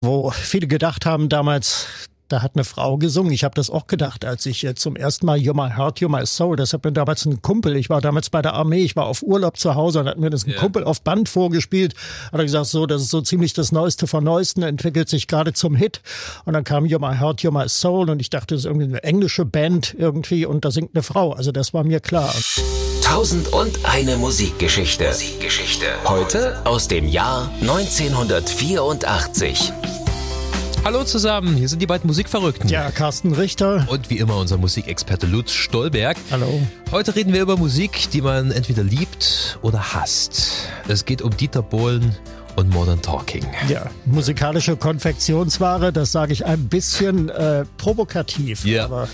wo viele gedacht haben damals, da hat eine Frau gesungen. Ich habe das auch gedacht, als ich äh, zum ersten Mal You're My Heart, You're My Soul, das hat mir damals ein Kumpel, ich war damals bei der Armee, ich war auf Urlaub zu Hause und hat mir das ein ja. Kumpel auf Band vorgespielt. Hat er gesagt, so, das ist so ziemlich das Neueste von Neuesten, entwickelt sich gerade zum Hit. Und dann kam You're My Heart, You're My Soul und ich dachte, das ist irgendwie eine englische Band irgendwie und da singt eine Frau. Also das war mir klar. Tausend und eine Musikgeschichte. Musikgeschichte. Heute aus dem Jahr 1984. Hallo zusammen, hier sind die beiden Musikverrückten. Ja, Carsten Richter. Und wie immer unser Musikexperte Lutz Stolberg. Hallo. Heute reden wir über Musik, die man entweder liebt oder hasst. Es geht um Dieter Bohlen und Modern Talking. Ja, musikalische Konfektionsware, das sage ich ein bisschen äh, provokativ. Ja. Aber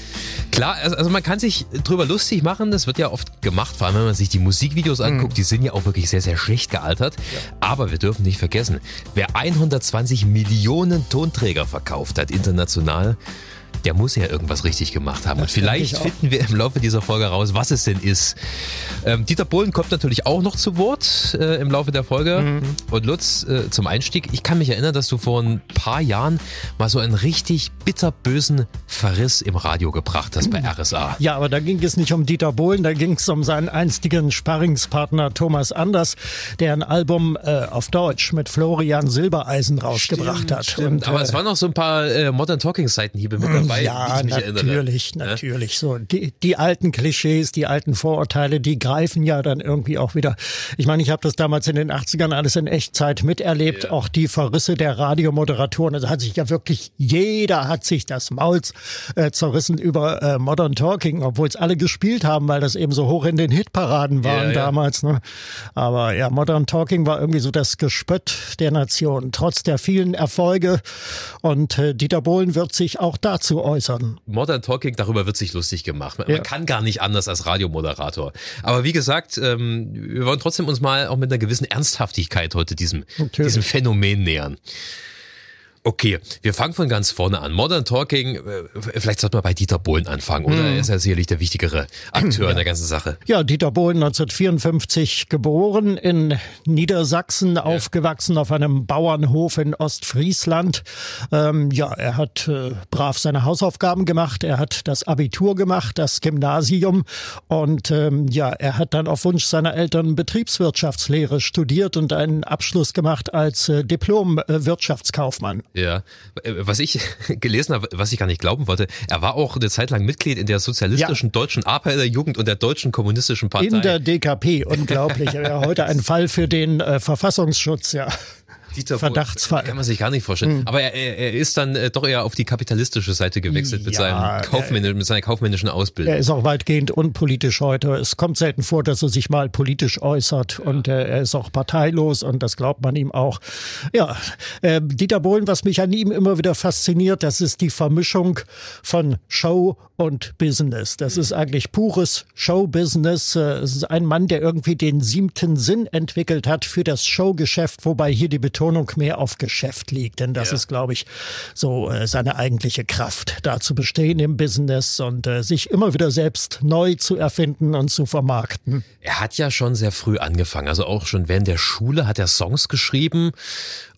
Klar, also, also man kann sich drüber lustig machen, das wird ja oft gemacht, vor allem wenn man sich die Musikvideos anguckt, mhm. die sind ja auch wirklich sehr, sehr schlecht gealtert. Ja. Aber wir dürfen nicht vergessen, wer 120 Millionen Tonträger verkauft hat international, der muss ja irgendwas richtig gemacht haben. Das und vielleicht finden wir im Laufe dieser Folge raus, was es denn ist. Ähm, Dieter Bohlen kommt natürlich auch noch zu Wort äh, im Laufe der Folge. Mhm. Und Lutz, äh, zum Einstieg, ich kann mich erinnern, dass du vor ein paar Jahren mal so einen richtig bitterbösen Verriss im Radio gebracht hast bei RSA. Ja, aber da ging es nicht um Dieter Bohlen, da ging es um seinen einstigen Sparringspartner Thomas Anders, der ein Album äh, auf Deutsch mit Florian Silbereisen rausgebracht stimmt, hat. Stimmt. Und, aber es äh, waren noch so ein paar äh, Modern Talking Seiten hier mit dabei dabei. Ja, natürlich, erinnere. natürlich. So die, die alten Klischees, die alten Vorurteile, die greifen ja dann irgendwie auch wieder. Ich meine, ich habe das damals in den 80ern alles in Echtzeit miterlebt. Ja. Auch die Verrisse der Radiomoderatoren. Also hat sich ja wirklich jeder hat sich das Maul äh, zerrissen über äh, Modern Talking, obwohl es alle gespielt haben, weil das eben so hoch in den Hitparaden waren ja, damals. Ne? Aber ja, Modern Talking war irgendwie so das Gespött der Nation, trotz der vielen Erfolge. Und äh, Dieter Bohlen wird sich auch dazu äußern. Modern Talking, darüber wird sich lustig gemacht. Man, ja. kann gar nicht anders als Radiomoderator. Aber wie gesagt, ähm, wir wollen trotzdem uns mal auch mit einer gewissen Ernsthaftigkeit heute diesem, diesem Phänomen nähern. Okay, wir fangen von ganz vorne an. Modern Talking, äh, vielleicht sollte man bei Dieter Bohlen anfangen, oder? Mhm. Er ist ja sicherlich der wichtigere Akteur ja. in der ganzen Sache. Ja, Dieter Bohlen 1954 geboren, in Niedersachsen ja. aufgewachsen, auf einem Bauernhof in Ostfriesland. Ähm, ja, er hat äh, brav seine Hausaufgaben gemacht, er hat das Abitur gemacht, das Gymnasium und ähm, ja, er hat dann auf Wunsch seiner Eltern Betriebswirtschaftslehre studiert und einen Abschluss gemacht als äh, Diplom-Wirtschaftskaufmann. Ja, was ich gelesen habe, was ich gar nicht glauben wollte, er war auch eine Zeit lang Mitglied in der sozialistischen ja. deutschen Arbeiterjugend und der deutschen kommunistischen Partei. In der DKP, unglaublich. ja, heute ein Fall für den äh, Verfassungsschutz, ja. Dieter Verdachtsfall. Kann man sich gar nicht vorstellen. Mhm. Aber er, er ist dann äh, doch eher auf die kapitalistische Seite gewechselt ja, mit, seinem Kaufmännisch, mit seiner kaufmännischen Ausbildung. Er ist auch weitgehend unpolitisch heute. Es kommt selten vor, dass er sich mal politisch äußert ja. und äh, er ist auch parteilos und das glaubt man ihm auch. Ja, äh, Dieter Bohlen, was mich an ihm immer wieder fasziniert, das ist die Vermischung von Show und Business. Das ist eigentlich pures Showbusiness. Äh, es ist ein Mann, der irgendwie den siebten Sinn entwickelt hat für das Showgeschäft, wobei hier die Betonung mehr auf Geschäft liegt. Denn das ja. ist, glaube ich, so äh, seine eigentliche Kraft, da zu bestehen im Business und äh, sich immer wieder selbst neu zu erfinden und zu vermarkten. Er hat ja schon sehr früh angefangen. Also auch schon während der Schule hat er Songs geschrieben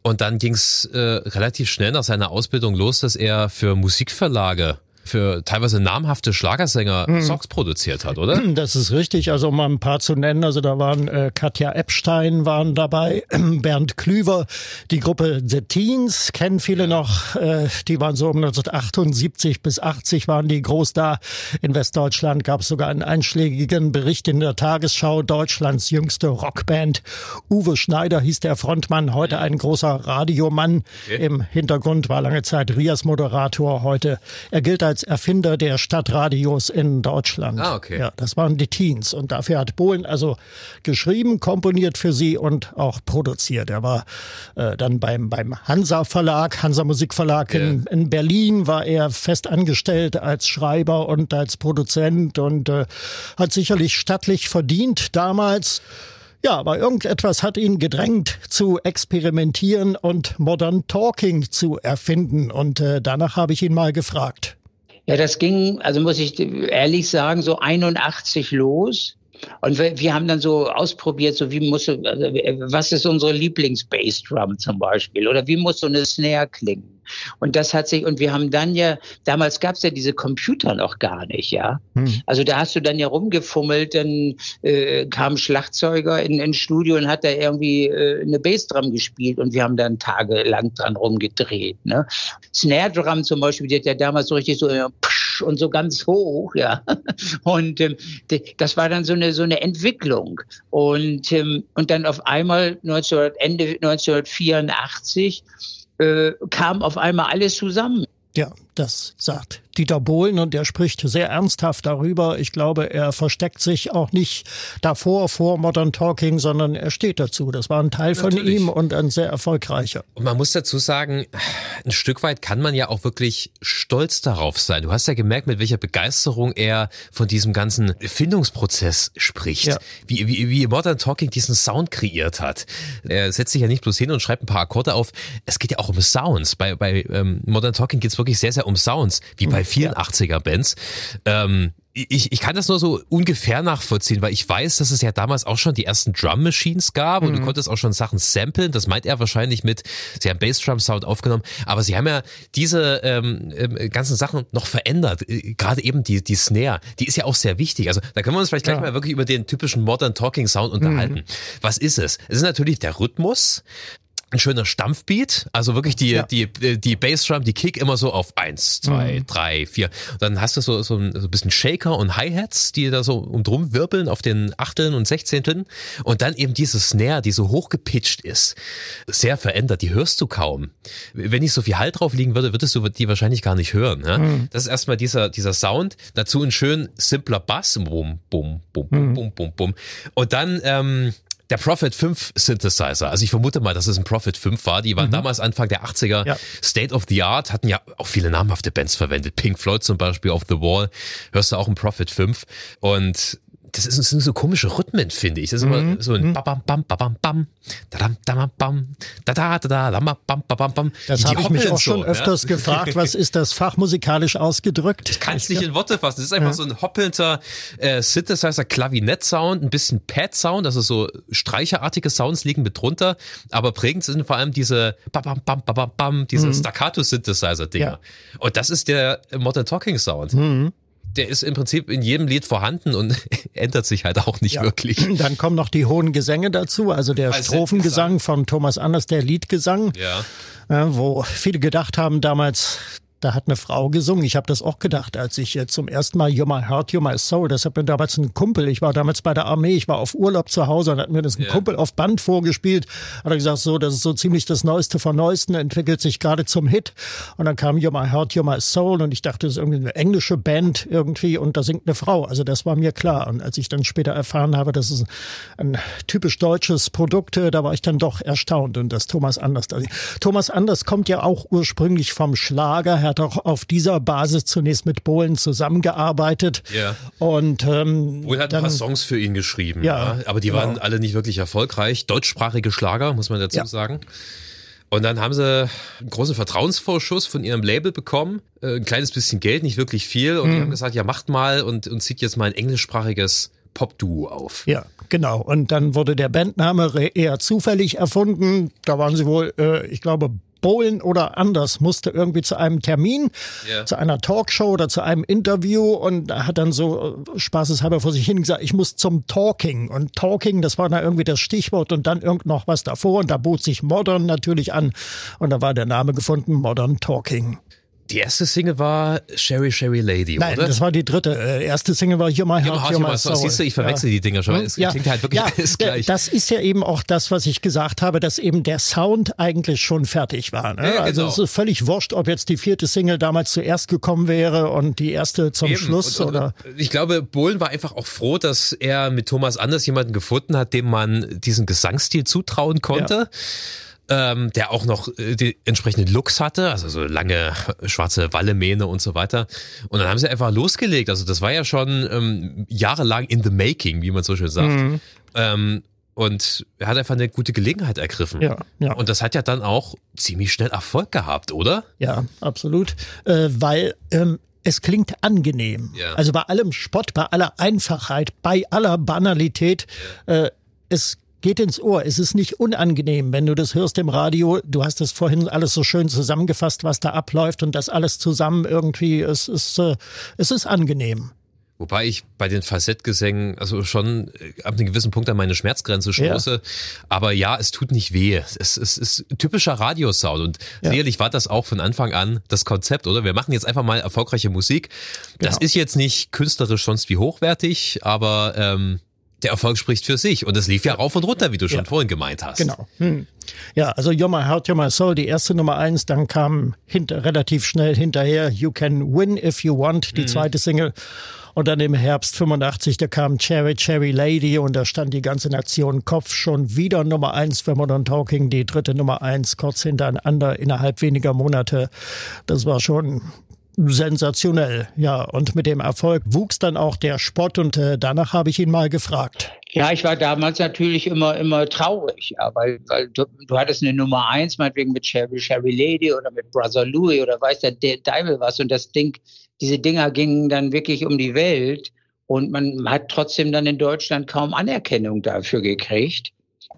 und dann ging es äh, relativ schnell nach seiner Ausbildung los, dass er für Musikverlage für teilweise namhafte Schlagersänger mhm. Songs produziert hat, oder? Das ist richtig. Also um mal ein paar zu nennen. Also da waren äh, Katja Epstein waren dabei, Bernd Klüver, die Gruppe The Teens kennen viele noch. Äh, die waren so um 1978 bis 80 waren die groß da. In Westdeutschland gab es sogar einen einschlägigen Bericht in der Tagesschau Deutschlands jüngste Rockband. Uwe Schneider hieß der Frontmann, heute ein großer Radiomann. Okay. Im Hintergrund war lange Zeit Rias Moderator. Heute er gilt als als Erfinder der Stadtradios in Deutschland. Ah, okay. Ja, das waren die Teens. Und dafür hat Bohlen also geschrieben, komponiert für sie und auch produziert. Er war äh, dann beim, beim Hansa Verlag, Hansa Musikverlag yeah. in, in Berlin, war er fest angestellt als Schreiber und als Produzent und äh, hat sicherlich stattlich verdient damals. Ja, aber irgendetwas hat ihn gedrängt zu experimentieren und Modern Talking zu erfinden. Und äh, danach habe ich ihn mal gefragt. Ja, das ging, also muss ich ehrlich sagen, so 81 los. Und wir, wir, haben dann so ausprobiert, so wie muss, also, was ist unsere Lieblings-Bassdrum zum Beispiel? Oder wie muss so eine Snare klingen? Und das hat sich, und wir haben dann ja, damals gab es ja diese Computer noch gar nicht, ja. Hm. Also da hast du dann ja rumgefummelt, dann äh, kam Schlagzeuger in, ins Studio und hat da irgendwie äh, eine Bassdrum gespielt und wir haben dann tagelang dran rumgedreht. Ne? Snare Drum zum Beispiel, die hat ja damals so richtig so äh, und so ganz hoch, ja. Und ähm, das war dann so eine so eine Entwicklung. Und ähm, und dann auf einmal 19, Ende 1984 äh, kam auf einmal alles zusammen. Ja, das sagt Dieter Bohlen und der spricht sehr ernsthaft darüber. Ich glaube, er versteckt sich auch nicht davor vor Modern Talking, sondern er steht dazu. Das war ein Teil Natürlich. von ihm und ein sehr erfolgreicher. Und man muss dazu sagen, ein Stück weit kann man ja auch wirklich stolz darauf sein. Du hast ja gemerkt, mit welcher Begeisterung er von diesem ganzen Findungsprozess spricht. Ja. Wie, wie, wie Modern Talking diesen Sound kreiert hat. Er setzt sich ja nicht bloß hin und schreibt ein paar Akkorde auf. Es geht ja auch um Sounds. Bei, bei ähm, Modern Talking geht es wirklich sehr, sehr um Sounds, wie bei vielen ja. 80er-Bands. Ähm, ich, ich kann das nur so ungefähr nachvollziehen, weil ich weiß, dass es ja damals auch schon die ersten Drum Machines gab und mhm. du konntest auch schon Sachen samplen. Das meint er wahrscheinlich mit, sie haben Bassdrum Sound aufgenommen, aber sie haben ja diese ähm, äh, ganzen Sachen noch verändert. Äh, gerade eben die, die Snare, die ist ja auch sehr wichtig. Also da können wir uns vielleicht gleich ja. mal wirklich über den typischen Modern Talking Sound unterhalten. Mhm. Was ist es? Es ist natürlich der Rhythmus, ein schöner Stampfbeat, also wirklich die, ja. die, die Bassdrum, die Kick immer so auf eins, zwei, mhm. drei, vier. Und dann hast du so, so ein, so ein bisschen Shaker und Hi-Hats, die da so um drum wirbeln auf den Achteln und Sechzehnteln. Und dann eben diese Snare, die so hochgepitcht ist. Sehr verändert, die hörst du kaum. Wenn nicht so viel Halt drauf liegen würde, würdest du die wahrscheinlich gar nicht hören. Ja? Mhm. Das ist erstmal dieser, dieser Sound. Dazu ein schön simpler Bass. Bum, bum, bum, bum, mhm. bum, bum, bum. Und dann, ähm, der Prophet 5 Synthesizer. Also ich vermute mal, dass es ein Prophet 5 war. Die waren mhm. damals Anfang der 80er ja. State of the Art, hatten ja auch viele namhafte Bands verwendet. Pink Floyd zum Beispiel auf The Wall. Hörst du auch ein Prophet 5. Und das, ist, das sind so komische Rhythmen, finde ich. Das ist immer mhm. so ein bam bam bam bam da da bam da da da da bam bam bam. Das habe ich mich auch schon so, öfters gefragt. Was ist das fachmusikalisch ausgedrückt? Ich kann es nicht in Worte fassen. Das ist einfach so ein hoppelnder äh, Synthesizer, Klavinett-Sound, ein bisschen Pad-Sound, also so streicherartige Sounds liegen mit drunter. Aber prägend sind vor allem diese bam bam bam bam bam, diese mhm. Staccato-Synthesizer-Dinger. Und das ist der Modern Talking Sound. Der ist im Prinzip in jedem Lied vorhanden und ändert sich halt auch nicht ja. wirklich. Dann kommen noch die hohen Gesänge dazu, also der Als Strophengesang von Thomas Anders, der Liedgesang, ja. wo viele gedacht haben damals, da hat eine Frau gesungen. Ich habe das auch gedacht, als ich zum ersten Mal You're My Heart, You're My Soul, das hat mir damals ein Kumpel, ich war damals bei der Armee, ich war auf Urlaub zu Hause und hat mir das ein yeah. Kumpel auf Band vorgespielt. Hat er gesagt, so, das ist so ziemlich das Neueste von Neuesten, entwickelt sich gerade zum Hit. Und dann kam You're My Heart, You're My Soul und ich dachte, das ist irgendwie eine englische Band irgendwie und da singt eine Frau. Also das war mir klar. Und als ich dann später erfahren habe, das ist ein typisch deutsches Produkt, äh, da war ich dann doch erstaunt und das Thomas Anders. Thomas Anders kommt ja auch ursprünglich vom Schlager er hat auch auf dieser Basis zunächst mit Bohlen zusammengearbeitet. Ja. Und ähm, Bohlen hat dann, ein paar Songs für ihn geschrieben, ja, ja aber die genau. waren alle nicht wirklich erfolgreich. Deutschsprachige Schlager, muss man dazu ja. sagen. Und dann haben sie einen großen Vertrauensvorschuss von ihrem Label bekommen, äh, ein kleines bisschen Geld, nicht wirklich viel. Und mhm. die haben gesagt, ja, macht mal und, und zieht jetzt mal ein englischsprachiges Pop-Duo auf. Ja, genau. Und dann wurde der Bandname eher zufällig erfunden. Da waren sie wohl, äh, ich glaube, Bohlen oder anders musste irgendwie zu einem Termin, yeah. zu einer Talkshow oder zu einem Interview und hat dann so äh, spaßeshalber vor sich hin gesagt, ich muss zum Talking. Und Talking, das war da irgendwie das Stichwort und dann irgend noch was davor und da bot sich Modern natürlich an und da war der Name gefunden, Modern Talking. Die erste Single war Sherry Sherry Lady, Nein, oder? das war die dritte. Äh, erste Single war Here My Heart, Here, My Soul. Siehst du, ich verwechsel ja. die Dinger schon. Es ja. klingt halt wirklich ja, alles gleich. Das ist ja eben auch das, was ich gesagt habe, dass eben der Sound eigentlich schon fertig war. Ne? Ja, also genau. es ist völlig wurscht, ob jetzt die vierte Single damals zuerst gekommen wäre und die erste zum eben. Schluss. Und, und, oder ich glaube, Bohlen war einfach auch froh, dass er mit Thomas Anders jemanden gefunden hat, dem man diesen Gesangsstil zutrauen konnte. Ja ähm, der auch noch äh, die entsprechenden Looks hatte, also so lange schwarze Wallemähne und so weiter. Und dann haben sie einfach losgelegt. Also das war ja schon ähm, jahrelang in the making, wie man so schön sagt. Mhm. Ähm, und er hat einfach eine gute Gelegenheit ergriffen. Ja, ja. Und das hat ja dann auch ziemlich schnell Erfolg gehabt, oder? Ja, absolut. Äh, weil ähm, es klingt angenehm. Ja. Also bei allem Spott, bei aller Einfachheit, bei aller Banalität, äh, es geht ins Ohr. Es ist nicht unangenehm, wenn du das hörst im Radio. Du hast es vorhin alles so schön zusammengefasst, was da abläuft und das alles zusammen irgendwie, es ist, äh, es ist angenehm. Wobei ich bei den Falsettgesängen also schon äh, ab einem gewissen Punkt an meine Schmerzgrenze stoße. Ja. Aber ja, es tut nicht weh. Es, es ist typischer Radiosound und ja. sicherlich war das auch von Anfang an das Konzept, oder? Wir machen jetzt einfach mal erfolgreiche Musik. Das genau. ist jetzt nicht künstlerisch sonst wie hochwertig, aber ähm, der Erfolg spricht für sich und es lief ja rauf und runter, wie du schon ja. vorhin gemeint hast. Genau. Hm. Ja, also You're My Heart, You're My Soul, die erste Nummer eins, dann kam hinter, relativ schnell hinterher You Can Win If You Want, die mhm. zweite Single. Und dann im Herbst 85, da kam Cherry Cherry Lady und da stand die ganze Nation Kopf schon wieder Nummer eins für Modern Talking, die dritte Nummer eins kurz hintereinander innerhalb weniger Monate. Das war schon sensationell, ja. Und mit dem Erfolg wuchs dann auch der Spott und äh, danach habe ich ihn mal gefragt. Ja, ich war damals natürlich immer, immer traurig, ja, weil, weil du, du hattest eine Nummer eins, meinetwegen mit Sherry, Sherry Lady oder mit Brother Louis oder weiß der Deibel was und das Ding diese Dinger gingen dann wirklich um die Welt und man hat trotzdem dann in Deutschland kaum Anerkennung dafür gekriegt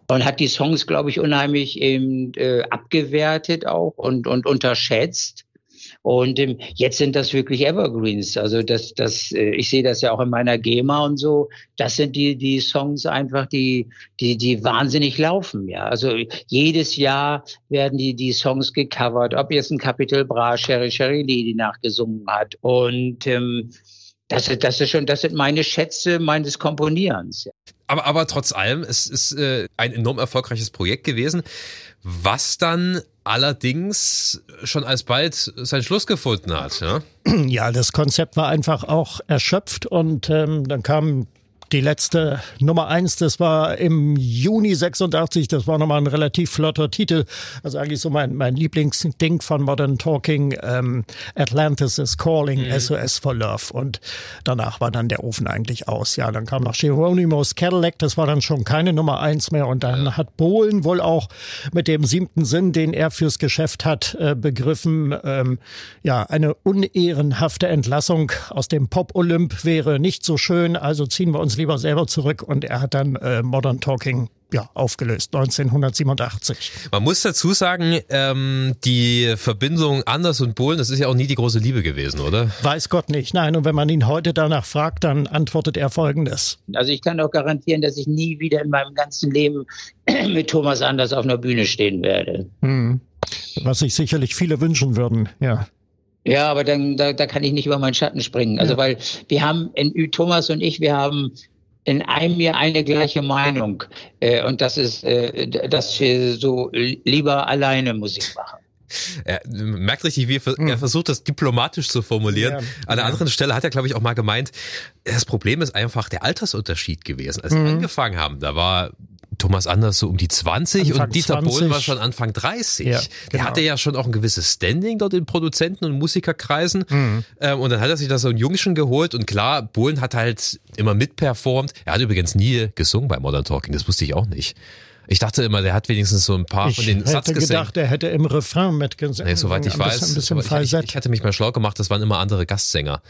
und hat die Songs, glaube ich, unheimlich eben, äh, abgewertet auch und, und unterschätzt. Und ähm, jetzt sind das wirklich Evergreens. Also das, das, äh, ich sehe das ja auch in meiner GEMA und so. Das sind die, die Songs einfach, die, die, die wahnsinnig laufen. Ja, also jedes Jahr werden die, die Songs gecovert. Ob jetzt ein Capital Bra, Sherry Sherry Lee, die nachgesungen hat. Und ähm, das, das, ist schon, das sind meine Schätze meines Komponierens. Aber, aber trotz allem, es ist äh, ein enorm erfolgreiches Projekt gewesen, was dann allerdings schon alsbald seinen Schluss gefunden hat. Ja, ja das Konzept war einfach auch erschöpft und ähm, dann kam die letzte Nummer eins, das war im Juni 86, das war nochmal ein relativ flotter Titel. Also eigentlich so mein, mein Lieblingsding von Modern Talking, ähm, Atlantis is Calling, mhm. SOS for Love. Und danach war dann der Ofen eigentlich aus. Ja, dann kam noch Geronimo's Cadillac, das war dann schon keine Nummer eins mehr. Und dann ja. hat Bohlen wohl auch mit dem siebten Sinn, den er fürs Geschäft hat, äh, begriffen, ähm, ja, eine unehrenhafte Entlassung aus dem Pop-Olymp wäre nicht so schön, also ziehen wir uns lieber selber zurück und er hat dann äh, Modern Talking ja, aufgelöst, 1987. Man muss dazu sagen, ähm, die Verbindung Anders und Bohlen, das ist ja auch nie die große Liebe gewesen, oder? Weiß Gott nicht. Nein, und wenn man ihn heute danach fragt, dann antwortet er folgendes. Also ich kann auch garantieren, dass ich nie wieder in meinem ganzen Leben mit Thomas Anders auf einer Bühne stehen werde. Hm. Was sich sicherlich viele wünschen würden, ja. Ja, aber dann da, da kann ich nicht über meinen Schatten springen. Also ja. weil wir haben in Thomas und ich, wir haben in einem Jahr eine gleiche Meinung. Äh, und das ist, äh, dass wir so lieber alleine Musik machen. Er merkt richtig, wie er, er versucht, das diplomatisch zu formulieren. Ja, An einer ja. anderen Stelle hat er, glaube ich, auch mal gemeint, das Problem ist einfach der Altersunterschied gewesen. Als mhm. wir angefangen haben, da war Thomas Anders so um die 20 Anfang und Dieter 20. Bohlen war schon Anfang 30. Ja, genau. Der hatte ja schon auch ein gewisses Standing dort in Produzenten- und Musikerkreisen. Mhm. Ähm, und dann hat er sich da so einen Jungschen geholt und klar, Bohlen hat halt immer mitperformt. Er hat übrigens nie gesungen bei Modern Talking, das wusste ich auch nicht. Ich dachte immer, der hat wenigstens so ein paar ich von den Satzgesängen. Ich hätte gedacht, er hätte im Refrain mitgesungen. Nee, soweit ich weiß. Ein bisschen, ein bisschen ich, ich, hatte mich mal schlau gemacht, das waren immer andere Gastsänger.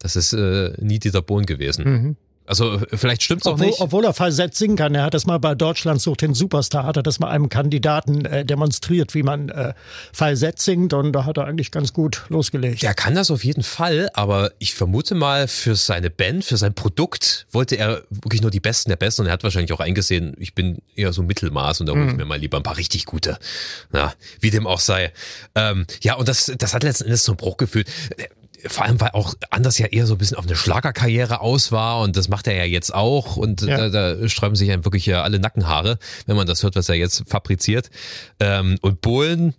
Das ist äh, nie Dieter Bohlen gewesen. Mhm. Also vielleicht stimmt's auch nicht. Obwohl er falsett singen kann. Er hat das mal bei Deutschland sucht den Superstar, hat er das mal einem Kandidaten äh, demonstriert, wie man äh, falsett singt und da hat er eigentlich ganz gut losgelegt. Der kann das auf jeden Fall, aber ich vermute mal für seine Band, für sein Produkt wollte er wirklich nur die Besten der Besten und er hat wahrscheinlich auch eingesehen, ich bin eher so Mittelmaß und da hole ich mhm. mir mal lieber ein paar richtig gute. Na, wie dem auch sei. Ähm, ja, und das, das hat letzten Endes zum Bruch geführt vor allem, weil auch Anders ja eher so ein bisschen auf eine Schlagerkarriere aus war und das macht er ja jetzt auch und ja. da, da sträuben sich ja wirklich ja alle Nackenhaare, wenn man das hört, was er jetzt fabriziert. Ähm, und Bohlen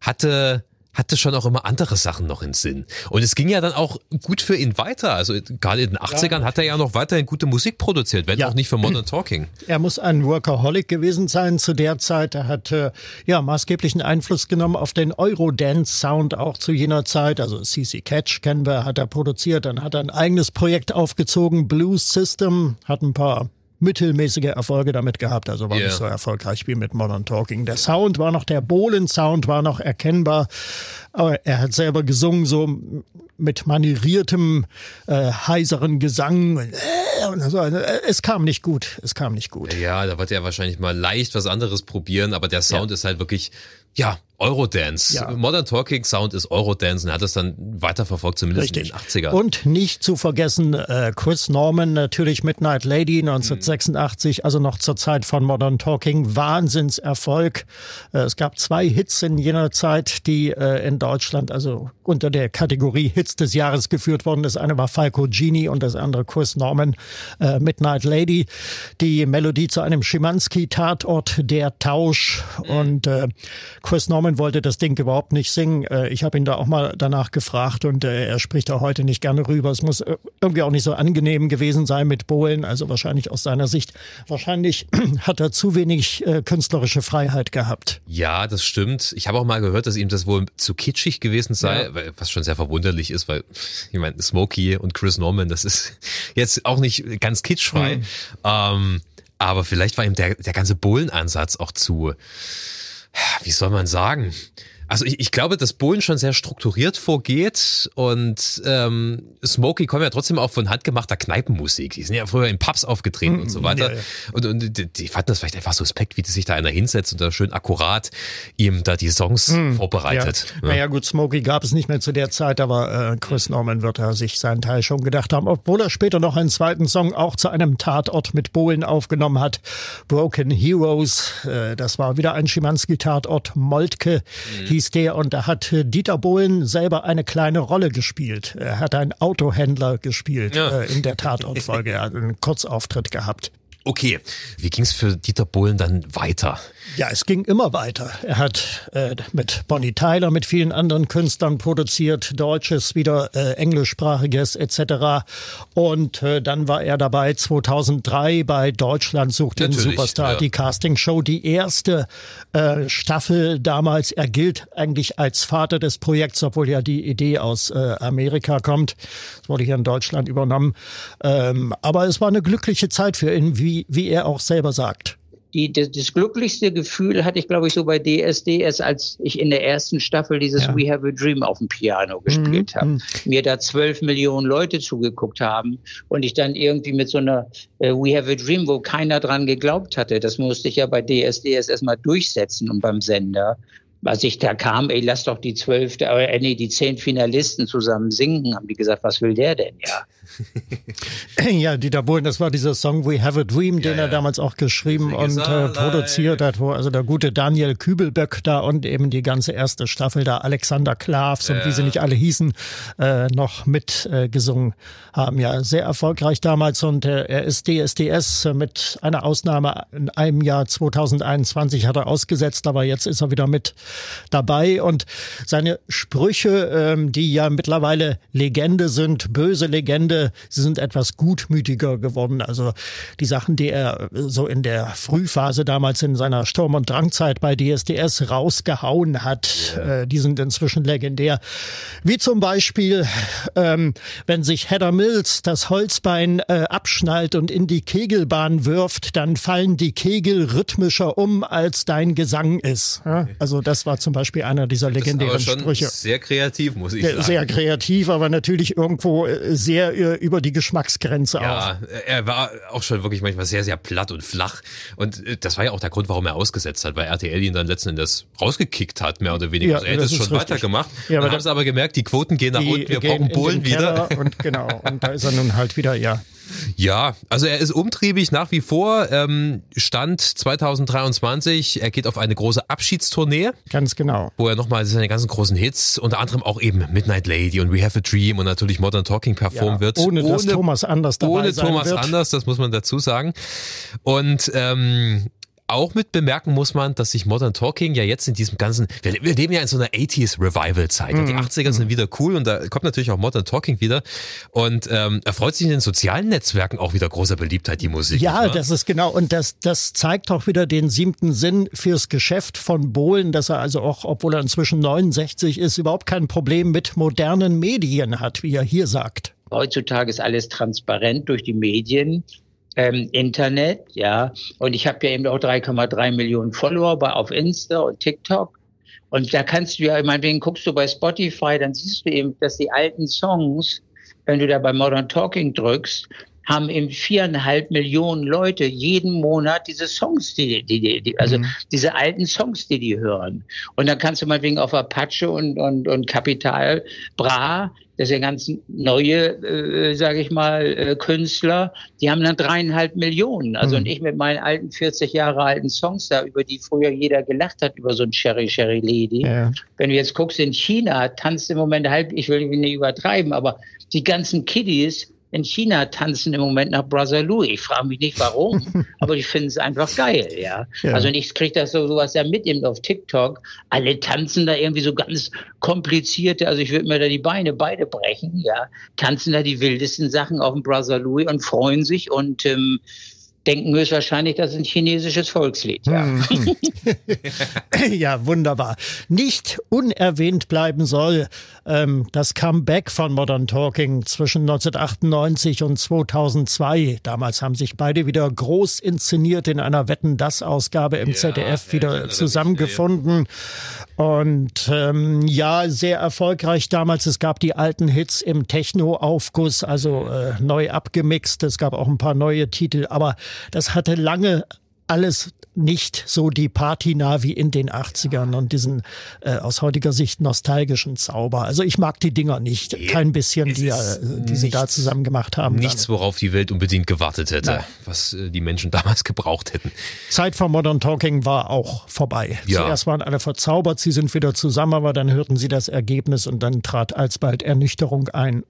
hatte hatte schon auch immer andere Sachen noch in Sinn. Und es ging ja dann auch gut für ihn weiter. Also gerade in den 80ern ja. hat er ja noch weiterhin gute Musik produziert, wenn ja. auch nicht für Modern Talking. Er muss ein Workaholic gewesen sein zu der Zeit. Er hat äh, ja maßgeblichen Einfluss genommen auf den Eurodance-Sound auch zu jener Zeit. Also CC Catch kennen wir, hat er produziert. Dann hat er ein eigenes Projekt aufgezogen, Blues System, hat ein paar mittelmäßige Erfolge damit gehabt, also war yeah. nicht so erfolgreich wie mit Modern Talking. Der Sound war noch, der Bohlen-Sound war noch erkennbar, aber er hat selber gesungen, so mit manieriertem, äh, heiseren Gesang. Äh, und so. Also, äh, es kam nicht gut. Es kam nicht gut. Ja, da wird er wahrscheinlich mal leicht was anderes probieren, aber der Sound ja. ist halt wirklich, ja, Eurodance. Ja. Modern Talking Sound ist Eurodance und er hat das dann weiterverfolgt, zumindest Richtig. in den 80ern. Und nicht zu vergessen, äh, Chris Norman, natürlich Midnight Lady 1986, mhm. also noch zur Zeit von Modern Talking. Wahnsinnserfolg. Äh, es gab zwei Hits in jener Zeit, die äh, in Deutschland also unter der Kategorie Hits des Jahres geführt worden. Das eine war Falco Genie und das andere Chris Norman, äh, Midnight Lady. Die Melodie zu einem Schimanski-Tatort, der Tausch. Mhm. Und äh, Chris Norman Norman wollte das Ding überhaupt nicht singen. Äh, ich habe ihn da auch mal danach gefragt und äh, er spricht da heute nicht gerne rüber. Es muss äh, irgendwie auch nicht so angenehm gewesen sein mit Bohlen, also wahrscheinlich aus seiner Sicht. Wahrscheinlich hat er zu wenig künstlerische Freiheit gehabt. Ja, das stimmt. Ich habe auch mal gehört, dass ihm das wohl zu kitschig gewesen sei, ja. was schon sehr verwunderlich ist, weil ich meine, Smokey und Chris Norman, das ist jetzt auch nicht ganz kitschfrei. Mhm. Ähm, aber vielleicht war ihm der, der ganze Bohlen-Ansatz auch zu wie soll man sagen? Also ich, ich glaube, dass Bohlen schon sehr strukturiert vorgeht und ähm, Smokey kommen ja trotzdem auch von handgemachter Kneipenmusik. Die sind ja früher in Pubs aufgetreten mm, und so weiter. Ja, ja. Und, und die, die, fanden das vielleicht einfach suspekt, wie sich da einer hinsetzt und da schön akkurat ihm da die Songs mm, vorbereitet. Ja. Naja gut, Smokey gab es nicht mehr zu der Zeit, aber äh, Chris Norman wird da sich seinen Teil schon gedacht haben, obwohl er später noch einen zweiten Song auch zu einem Tatort mit Bohlen aufgenommen hat. Broken Heroes, äh, das war wieder ein Schimanski-Tatort. Moltke mhm hieß der und da hat Dieter Bohlen selber eine kleine Rolle gespielt. Er hat einen Autohändler gespielt ja. äh, in der Tatortfolge. Er hat einen Kurzauftritt gehabt. Okay, wie ging es für Dieter Bohlen dann weiter? Ja, es ging immer weiter. Er hat äh, mit Bonnie Tyler, mit vielen anderen Künstlern produziert, Deutsches, wieder äh, Englischsprachiges etc. Und äh, dann war er dabei 2003 bei Deutschland sucht den Superstar, ja. die Castingshow, die erste äh, Staffel damals. Er gilt eigentlich als Vater des Projekts, obwohl ja die Idee aus äh, Amerika kommt. Das wurde hier in Deutschland übernommen. Ähm, aber es war eine glückliche Zeit für ihn, wie, wie er auch selber sagt die, das, das glücklichste Gefühl hatte ich, glaube ich, so bei DSDS, als ich in der ersten Staffel dieses ja. We Have a Dream auf dem Piano gespielt mhm. habe. Mhm. Mir da zwölf Millionen Leute zugeguckt haben und ich dann irgendwie mit so einer äh, We Have a Dream, wo keiner dran geglaubt hatte, das musste ich ja bei DSDS erstmal durchsetzen und beim Sender als ich da kam, ey, lass doch die zwölf, äh, nee, die zehn Finalisten zusammen singen, haben die gesagt, was will der denn, ja? ja, Dieter Bohlen, das war dieser Song We Have a Dream, den ja, er damals auch geschrieben und äh, produziert hat, wo also der gute Daniel Kübelböck da und eben die ganze erste Staffel da Alexander Klavs ja. und wie sie nicht alle hießen, äh, noch mit äh, gesungen haben. Ja, sehr erfolgreich damals und äh, er ist DSDS mit einer Ausnahme in einem Jahr 2021 hat er ausgesetzt, aber jetzt ist er wieder mit dabei und seine Sprüche, ähm, die ja mittlerweile Legende sind, böse Legende, sie sind etwas gutmütiger geworden. Also die Sachen, die er so in der Frühphase damals in seiner Sturm- und Drangzeit bei DSDS rausgehauen hat, äh, die sind inzwischen legendär. Wie zum Beispiel, ähm, wenn sich Heather Mills das Holzbein äh, abschnallt und in die Kegelbahn wirft, dann fallen die Kegel rhythmischer um, als dein Gesang ist. Ja? Also das war zum Beispiel einer dieser legendären das aber schon Sprüche. Sehr kreativ, muss ich sagen. Sehr kreativ, aber natürlich irgendwo äh, sehr äh, über die Geschmacksgrenze ja, auch. er war auch schon wirklich manchmal sehr, sehr platt und flach. Und äh, das war ja auch der Grund, warum er ausgesetzt hat, weil RTL ihn dann letzten Endes rausgekickt hat, mehr oder weniger. Ja, also er hätte es schon richtig. weitergemacht. Ja, dann haben sie aber gemerkt, die Quoten gehen nach unten, wir brauchen Polen wieder. Und genau, und da ist er nun halt wieder, ja. Ja, also er ist umtriebig nach wie vor. Ähm, Stand 2023, er geht auf eine große Abschiedstournee. Ganz genau. Wo er nochmal seine ganzen großen Hits, unter anderem auch eben Midnight Lady und We Have a Dream und natürlich Modern Talking performen ja, wird. Ohne, ohne dass Thomas Anders dabei Ohne Thomas wird. Anders, das muss man dazu sagen. Und ähm, auch mit bemerken muss man, dass sich Modern Talking ja jetzt in diesem ganzen, wir, wir leben ja in so einer 80s Revival Zeit. Mhm. Die 80er sind wieder cool und da kommt natürlich auch Modern Talking wieder und ähm, erfreut sich in den sozialen Netzwerken auch wieder großer Beliebtheit die Musik. Ja, das ist genau und das das zeigt auch wieder den siebten Sinn fürs Geschäft von Bohlen, dass er also auch, obwohl er inzwischen 69 ist, überhaupt kein Problem mit modernen Medien hat, wie er hier sagt. Heutzutage ist alles transparent durch die Medien ähm, Internet, ja. Und ich habe ja eben auch 3,3 Millionen Follower bei, auf Insta und TikTok. Und da kannst du ja, ich meine, wen guckst du bei Spotify, dann siehst du eben, dass die alten Songs, wenn du da bei Modern Talking drückst, haben eben viereinhalb Millionen Leute jeden Monat diese Songs, die, die, die, die also mhm. diese alten Songs, die die hören. Und dann kannst du mal wegen auf Apache und, und, und Capital Bra, das sind ganz neue, äh, sage ich mal, äh, Künstler, die haben dann dreieinhalb Millionen. Also mhm. und ich mit meinen alten 40 Jahre alten Songs da, über die früher jeder gelacht hat, über so ein Sherry Sherry Lady. Ja. Wenn du jetzt guckst, in China tanzt im Moment halb, ich will nicht übertreiben, aber die ganzen Kiddies, in China tanzen im Moment nach Brother Louis. Ich frage mich nicht warum, aber ich finde es einfach geil, ja. ja. Also ich kriege das so sowas ja mit eben auf TikTok. Alle tanzen da irgendwie so ganz komplizierte, also ich würde mir da die Beine beide brechen, ja. Tanzen da die wildesten Sachen auf dem Brother Louis und freuen sich und ähm, denken höchstwahrscheinlich, das ist ein chinesisches Volkslied. Ja. Hm. ja, wunderbar. Nicht unerwähnt bleiben soll ähm, das Comeback von Modern Talking zwischen 1998 und 2002. Damals haben sich beide wieder groß inszeniert in einer Wetten-Das-Ausgabe im ja, ZDF wieder zusammengefunden. Und ähm, ja, sehr erfolgreich damals. Es gab die alten Hits im Techno-Aufguss, also äh, neu abgemixt. Es gab auch ein paar neue Titel, aber das hatte lange alles nicht so die Patina wie in den 80ern und diesen äh, aus heutiger Sicht nostalgischen Zauber. Also ich mag die Dinger nicht, kein bisschen, die, äh, die sie da zusammen gemacht haben. Nichts, dann. worauf die Welt unbedingt gewartet hätte, Nein. was äh, die Menschen damals gebraucht hätten. Zeit von Modern Talking war auch vorbei. Ja. Zuerst waren alle verzaubert, sie sind wieder zusammen, aber dann hörten sie das Ergebnis und dann trat alsbald Ernüchterung ein.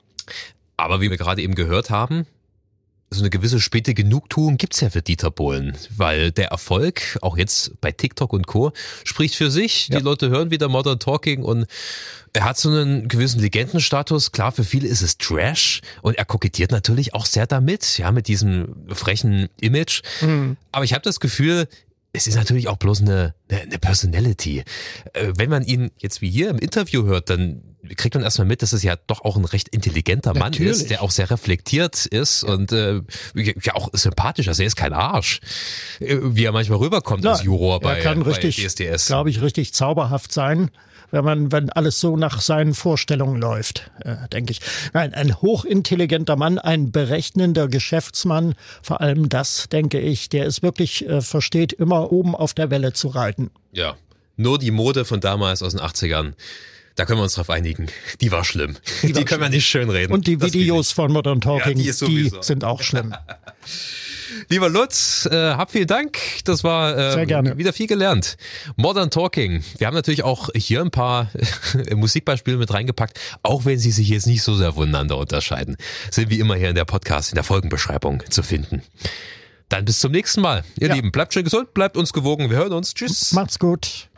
Aber wie wir gerade eben gehört haben, so eine gewisse späte Genugtuung gibt's ja für Dieter Bohlen, weil der Erfolg, auch jetzt bei TikTok und Co., spricht für sich. Ja. Die Leute hören wieder Modern Talking und er hat so einen gewissen Legendenstatus. Klar, für viele ist es Trash und er kokettiert natürlich auch sehr damit, ja, mit diesem frechen Image. Mhm. Aber ich habe das Gefühl, es ist natürlich auch bloß eine, eine Personality. Äh, wenn man ihn jetzt wie hier im Interview hört, dann kriegt man erstmal mit, dass es ja doch auch ein recht intelligenter Mann natürlich. ist, der auch sehr reflektiert ist und äh, ja auch sympathisch. Also er ist kein Arsch, äh, wie er manchmal rüberkommt ja, als Juror bei, er kann bei richtig, DSDS. Glaube ich, richtig zauberhaft sein wenn man, wenn alles so nach seinen Vorstellungen läuft, äh, denke ich. Nein, ein hochintelligenter Mann, ein berechnender Geschäftsmann, vor allem das, denke ich, der es wirklich äh, versteht, immer oben auf der Welle zu reiten. Ja, nur die Mode von damals aus den 80ern. Da können wir uns drauf einigen. Die war schlimm. Die, die können wir nicht schön reden. Und die Videos von Modern Talking, ja, die, die sind auch schlimm. Lieber Lutz, äh, hab vielen Dank. Das war äh, wieder viel gelernt. Modern Talking. Wir haben natürlich auch hier ein paar Musikbeispiele mit reingepackt, auch wenn sie sich jetzt nicht so sehr voneinander unterscheiden. Sind wie immer hier in der Podcast, in der Folgenbeschreibung zu finden. Dann bis zum nächsten Mal. Ihr ja. Lieben, bleibt schön gesund, bleibt uns gewogen. Wir hören uns. Tschüss. Macht's gut.